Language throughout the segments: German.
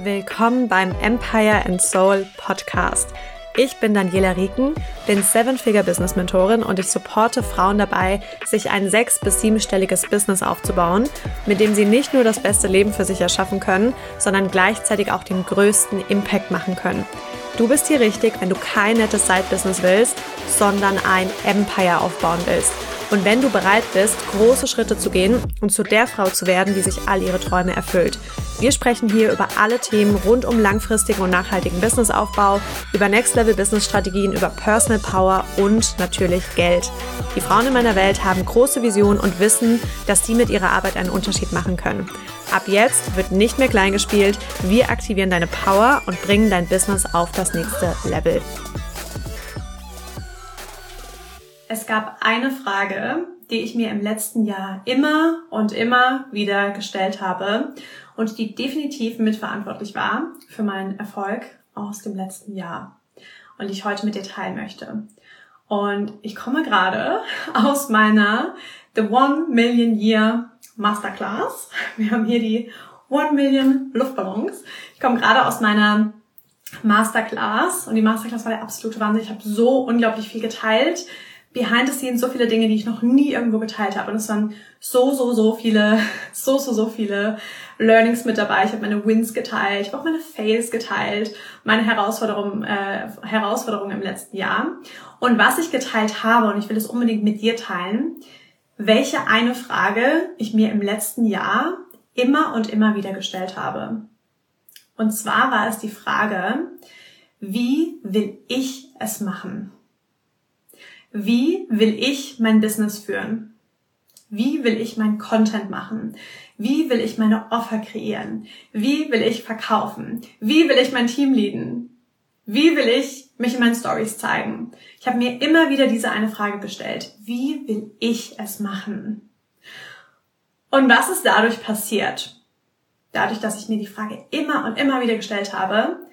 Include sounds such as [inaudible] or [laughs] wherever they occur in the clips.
Willkommen beim Empire and Soul Podcast. Ich bin Daniela Rieken, bin Seven-Figure-Business-Mentorin und ich supporte Frauen dabei, sich ein sechs- bis siebenstelliges Business aufzubauen, mit dem sie nicht nur das beste Leben für sich erschaffen können, sondern gleichzeitig auch den größten Impact machen können. Du bist hier richtig, wenn du kein nettes Side-Business willst, sondern ein Empire aufbauen willst. Und wenn du bereit bist, große Schritte zu gehen und zu der Frau zu werden, die sich all ihre Träume erfüllt. Wir sprechen hier über alle Themen rund um langfristigen und nachhaltigen Businessaufbau, über Next-Level-Business-Strategien, über Personal Power und natürlich Geld. Die Frauen in meiner Welt haben große Visionen und wissen, dass sie mit ihrer Arbeit einen Unterschied machen können. Ab jetzt wird nicht mehr klein gespielt. Wir aktivieren deine Power und bringen dein Business auf das nächste Level. Es gab eine Frage, die ich mir im letzten Jahr immer und immer wieder gestellt habe und die definitiv mitverantwortlich war für meinen Erfolg aus dem letzten Jahr und die ich heute mit dir teilen möchte. Und ich komme gerade [laughs] aus meiner The One Million Year Masterclass. Wir haben hier die One Million Luftballons. Ich komme gerade aus meiner Masterclass und die Masterclass war der absolute Wahnsinn. Ich habe so unglaublich viel geteilt behind the scenes so viele Dinge, die ich noch nie irgendwo geteilt habe. Und es waren so, so, so viele, [laughs] so, so, so viele Learnings mit dabei. Ich habe meine Wins geteilt, ich habe auch meine Fails geteilt, meine Herausforderungen, äh, Herausforderungen im letzten Jahr. Und was ich geteilt habe, und ich will es unbedingt mit dir teilen, welche eine Frage ich mir im letzten Jahr immer und immer wieder gestellt habe. Und zwar war es die Frage, wie will ich es machen? Wie will ich mein Business führen? Wie will ich mein Content machen? Wie will ich meine Offer kreieren? Wie will ich verkaufen? Wie will ich mein Team leaden? Wie will ich mich in meinen Stories zeigen? Ich habe mir immer wieder diese eine Frage gestellt. Wie will ich es machen? Und was ist dadurch passiert? Dadurch, dass ich mir die Frage immer und immer wieder gestellt habe,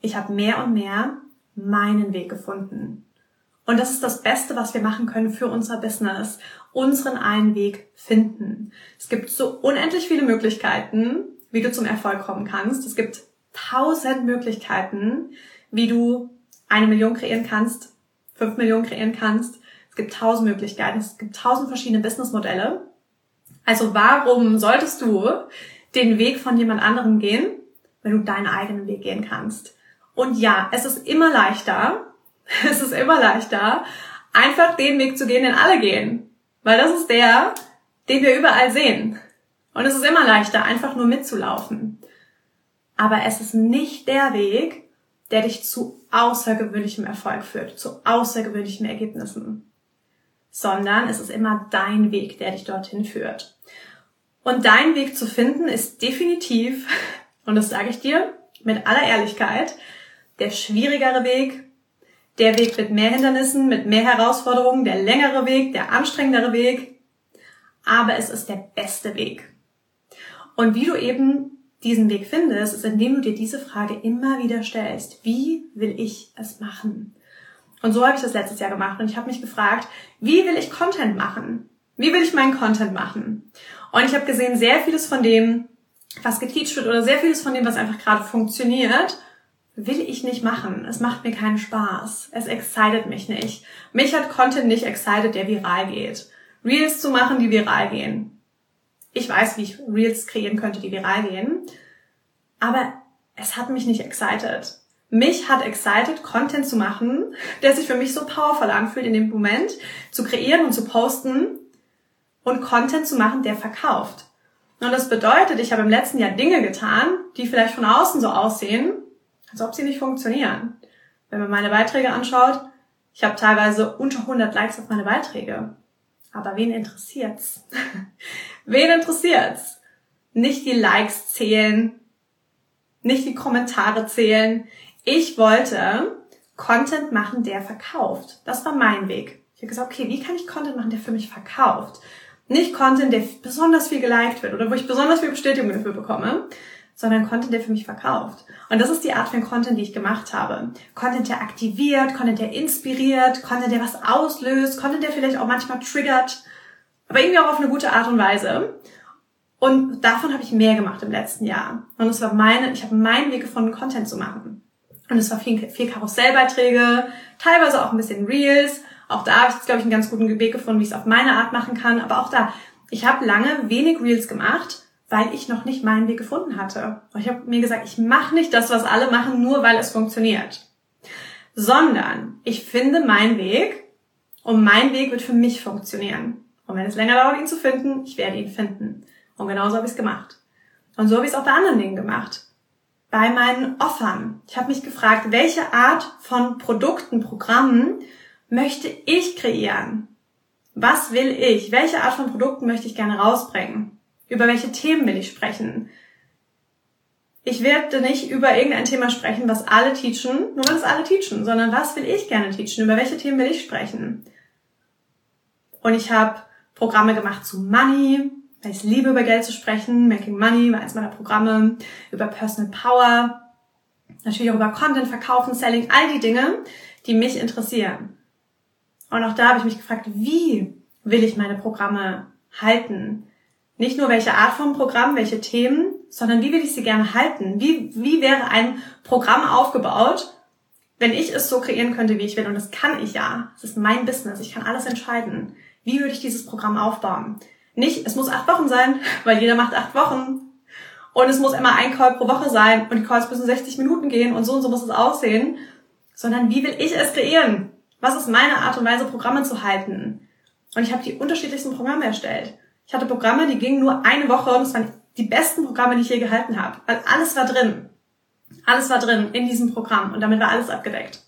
ich habe mehr und mehr meinen Weg gefunden. Und das ist das Beste, was wir machen können für unser Business. Unseren einen Weg finden. Es gibt so unendlich viele Möglichkeiten, wie du zum Erfolg kommen kannst. Es gibt tausend Möglichkeiten, wie du eine Million kreieren kannst, fünf Millionen kreieren kannst. Es gibt tausend Möglichkeiten. Es gibt tausend verschiedene Businessmodelle. Also warum solltest du den Weg von jemand anderem gehen, wenn du deinen eigenen Weg gehen kannst? Und ja, es ist immer leichter, [laughs] es ist immer leichter, einfach den Weg zu gehen, den alle gehen. Weil das ist der, den wir überall sehen. Und es ist immer leichter, einfach nur mitzulaufen. Aber es ist nicht der Weg, der dich zu außergewöhnlichem Erfolg führt, zu außergewöhnlichen Ergebnissen. Sondern es ist immer dein Weg, der dich dorthin führt. Und dein Weg zu finden ist definitiv, [laughs] und das sage ich dir mit aller Ehrlichkeit, der schwierigere Weg, der Weg mit mehr Hindernissen, mit mehr Herausforderungen, der längere Weg, der anstrengendere Weg. Aber es ist der beste Weg. Und wie du eben diesen Weg findest, ist, indem du dir diese Frage immer wieder stellst. Wie will ich es machen? Und so habe ich das letztes Jahr gemacht und ich habe mich gefragt, wie will ich Content machen? Wie will ich meinen Content machen? Und ich habe gesehen, sehr vieles von dem, was geteacht wird oder sehr vieles von dem, was einfach gerade funktioniert, will ich nicht machen. Es macht mir keinen Spaß. Es excited mich nicht. Mich hat Content nicht excited, der viral geht. Reels zu machen, die viral gehen. Ich weiß, wie ich Reels kreieren könnte, die viral gehen. Aber es hat mich nicht excited. Mich hat excited, Content zu machen, der sich für mich so powerful anfühlt in dem Moment, zu kreieren und zu posten und Content zu machen, der verkauft. Und das bedeutet, ich habe im letzten Jahr Dinge getan, die vielleicht von außen so aussehen, als ob sie nicht funktionieren. Wenn man meine Beiträge anschaut, ich habe teilweise unter 100 Likes auf meine Beiträge. Aber wen interessiert's? [laughs] wen interessiert's? Nicht die Likes zählen, nicht die Kommentare zählen. Ich wollte Content machen, der verkauft. Das war mein Weg. Ich habe gesagt, okay, wie kann ich Content machen, der für mich verkauft? Nicht Content, der besonders viel geliked wird oder wo ich besonders viel Bestätigung dafür bekomme, sondern Content, der für mich verkauft. Und das ist die Art von Content, die ich gemacht habe. Content, der aktiviert, Content, der inspiriert, Content, der was auslöst, Content, der vielleicht auch manchmal triggert, aber irgendwie auch auf eine gute Art und Weise. Und davon habe ich mehr gemacht im letzten Jahr. Und es war meine, ich habe meinen Weg gefunden, Content zu machen. Und es war viel, viel Karussellbeiträge, teilweise auch ein bisschen Reels. Auch da habe ich, glaube ich, einen ganz guten Weg gefunden, wie ich es auf meine Art machen kann. Aber auch da, ich habe lange wenig Reels gemacht, weil ich noch nicht meinen Weg gefunden hatte. Ich habe mir gesagt, ich mache nicht das, was alle machen, nur weil es funktioniert. Sondern ich finde meinen Weg und mein Weg wird für mich funktionieren. Und wenn es länger dauert, ihn zu finden, ich werde ihn finden. Und genauso habe ich es gemacht. Und so habe ich es auch bei anderen Dingen gemacht. Bei meinen Offern. Ich habe mich gefragt, welche Art von Produkten, Programmen möchte ich kreieren? Was will ich? Welche Art von Produkten möchte ich gerne rausbringen? Über welche Themen will ich sprechen? Ich werde nicht über irgendein Thema sprechen, was alle teachen, nur weil es alle teachen, sondern was will ich gerne teachen? Über welche Themen will ich sprechen? Und ich habe Programme gemacht zu Money, weil ich liebe, über Geld zu sprechen. Making Money war eins meiner Programme. Über Personal Power. Natürlich auch über Content, Verkaufen, Selling. All die Dinge, die mich interessieren. Und auch da habe ich mich gefragt, wie will ich meine Programme halten? Nicht nur welche Art von Programm, welche Themen, sondern wie will ich sie gerne halten? Wie, wie wäre ein Programm aufgebaut, wenn ich es so kreieren könnte, wie ich will? Und das kann ich ja. Es ist mein Business. Ich kann alles entscheiden. Wie würde ich dieses Programm aufbauen? Nicht, es muss acht Wochen sein, [laughs] weil jeder macht acht Wochen. Und es muss immer ein Call pro Woche sein und die Calls müssen 60 Minuten gehen und so und so muss es aussehen. Sondern wie will ich es kreieren? Was ist meine Art und Weise, Programme zu halten? Und ich habe die unterschiedlichsten Programme erstellt. Ich hatte Programme, die gingen nur eine Woche und es waren die besten Programme, die ich je gehalten habe. Weil alles war drin. Alles war drin in diesem Programm und damit war alles abgedeckt.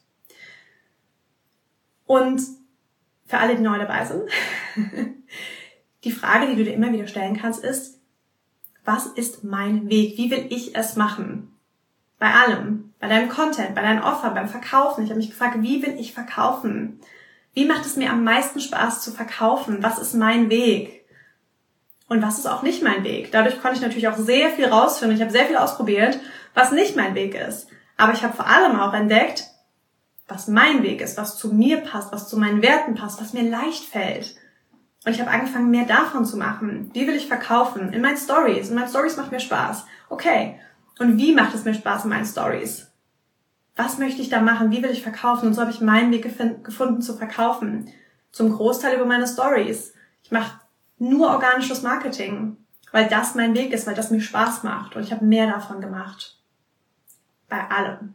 Und für alle, die neu dabei sind, [laughs] die Frage, die du dir immer wieder stellen kannst, ist, was ist mein Weg? Wie will ich es machen? Bei allem. Bei deinem Content, bei deinen Offer, beim Verkaufen. Ich habe mich gefragt, wie will ich verkaufen? Wie macht es mir am meisten Spaß zu verkaufen? Was ist mein Weg? Und was ist auch nicht mein Weg? Dadurch konnte ich natürlich auch sehr viel rausfinden. Ich habe sehr viel ausprobiert, was nicht mein Weg ist. Aber ich habe vor allem auch entdeckt, was mein Weg ist, was zu mir passt, was zu meinen Werten passt, was mir leicht fällt. Und ich habe angefangen, mehr davon zu machen. Wie will ich verkaufen? In meinen Stories. In meinen Stories macht mir Spaß. Okay. Und wie macht es mir Spaß in meinen Stories? Was möchte ich da machen? Wie will ich verkaufen? Und so habe ich meinen Weg gefunden zu verkaufen. Zum Großteil über meine Stories. Ich mache nur organisches Marketing, weil das mein Weg ist, weil das mir Spaß macht. Und ich habe mehr davon gemacht. Bei allem.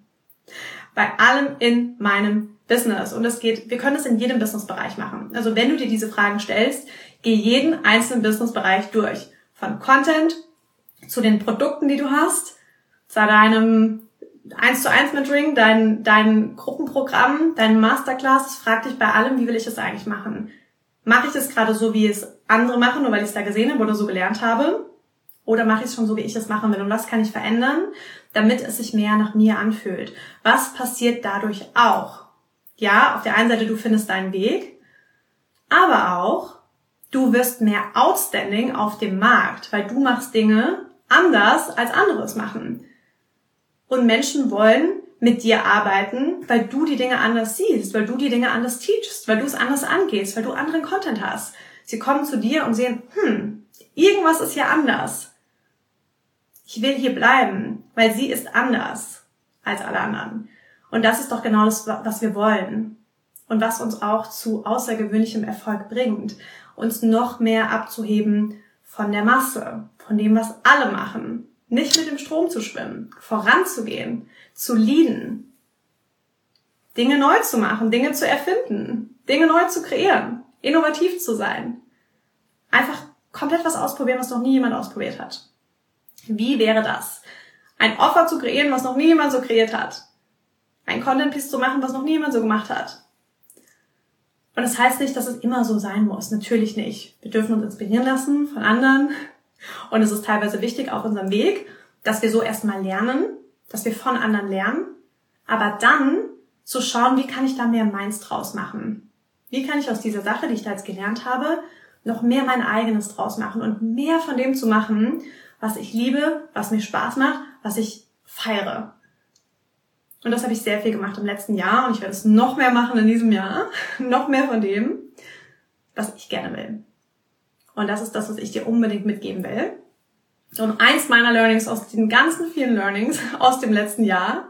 Bei allem in meinem Business. Und es geht, wir können es in jedem Businessbereich machen. Also wenn du dir diese Fragen stellst, geh jeden einzelnen Businessbereich durch. Von Content zu den Produkten, die du hast, zu deinem 1 zu 1 Mentoring, dein, dein Gruppenprogramm, dein Masterclass, frag dich bei allem, wie will ich das eigentlich machen? Mache ich das gerade so, wie es andere machen, nur weil ich es da gesehen habe oder so gelernt habe? Oder mache ich es schon so, wie ich es machen will? Und was kann ich verändern, damit es sich mehr nach mir anfühlt? Was passiert dadurch auch? ja, auf der einen Seite, du findest deinen Weg, aber auch, du wirst mehr outstanding auf dem Markt, weil du machst Dinge anders, als andere es machen. Und Menschen wollen mit dir arbeiten, weil du die Dinge anders siehst, weil du die Dinge anders teachst, weil du es anders angehst, weil du anderen Content hast. Sie kommen zu dir und sehen, hm, irgendwas ist hier anders. Ich will hier bleiben, weil sie ist anders als alle anderen. Und das ist doch genau das, was wir wollen. Und was uns auch zu außergewöhnlichem Erfolg bringt. Uns noch mehr abzuheben von der Masse, von dem, was alle machen. Nicht mit dem Strom zu schwimmen, voranzugehen, zu leaden, Dinge neu zu machen, Dinge zu erfinden, Dinge neu zu kreieren, innovativ zu sein. Einfach komplett was ausprobieren, was noch nie jemand ausprobiert hat. Wie wäre das? Ein Offer zu kreieren, was noch nie jemand so kreiert hat ein Content-Piece zu machen, was noch niemand so gemacht hat. Und das heißt nicht, dass es immer so sein muss. Natürlich nicht. Wir dürfen uns inspirieren lassen von anderen. Und es ist teilweise wichtig auf unserem Weg, dass wir so erstmal lernen, dass wir von anderen lernen, aber dann zu schauen, wie kann ich da mehr meins draus machen? Wie kann ich aus dieser Sache, die ich da jetzt gelernt habe, noch mehr mein eigenes draus machen und mehr von dem zu machen, was ich liebe, was mir Spaß macht, was ich feiere. Und das habe ich sehr viel gemacht im letzten Jahr und ich werde es noch mehr machen in diesem Jahr. [laughs] noch mehr von dem, was ich gerne will. Und das ist das, was ich dir unbedingt mitgeben will. um eins meiner Learnings aus den ganzen vielen Learnings [laughs] aus dem letzten Jahr,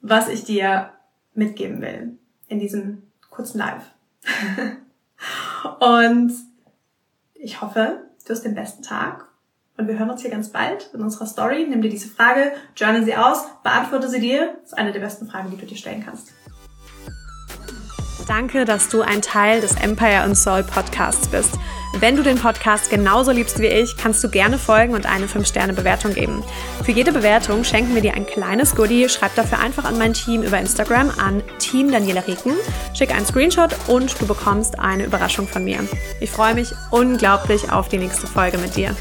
was ich dir mitgeben will in diesem kurzen Live. [laughs] und ich hoffe, du hast den besten Tag und wir hören uns hier ganz bald in unserer Story. Nimm dir diese Frage, journal sie aus, beantworte sie dir. Das ist eine der besten Fragen, die du dir stellen kannst. Danke, dass du ein Teil des Empire and Soul Podcasts bist. Wenn du den Podcast genauso liebst wie ich, kannst du gerne folgen und eine 5-Sterne-Bewertung geben. Für jede Bewertung schenken wir dir ein kleines Goodie. Schreib dafür einfach an mein Team über Instagram an Team Daniela Rieken. Schick einen Screenshot und du bekommst eine Überraschung von mir. Ich freue mich unglaublich auf die nächste Folge mit dir.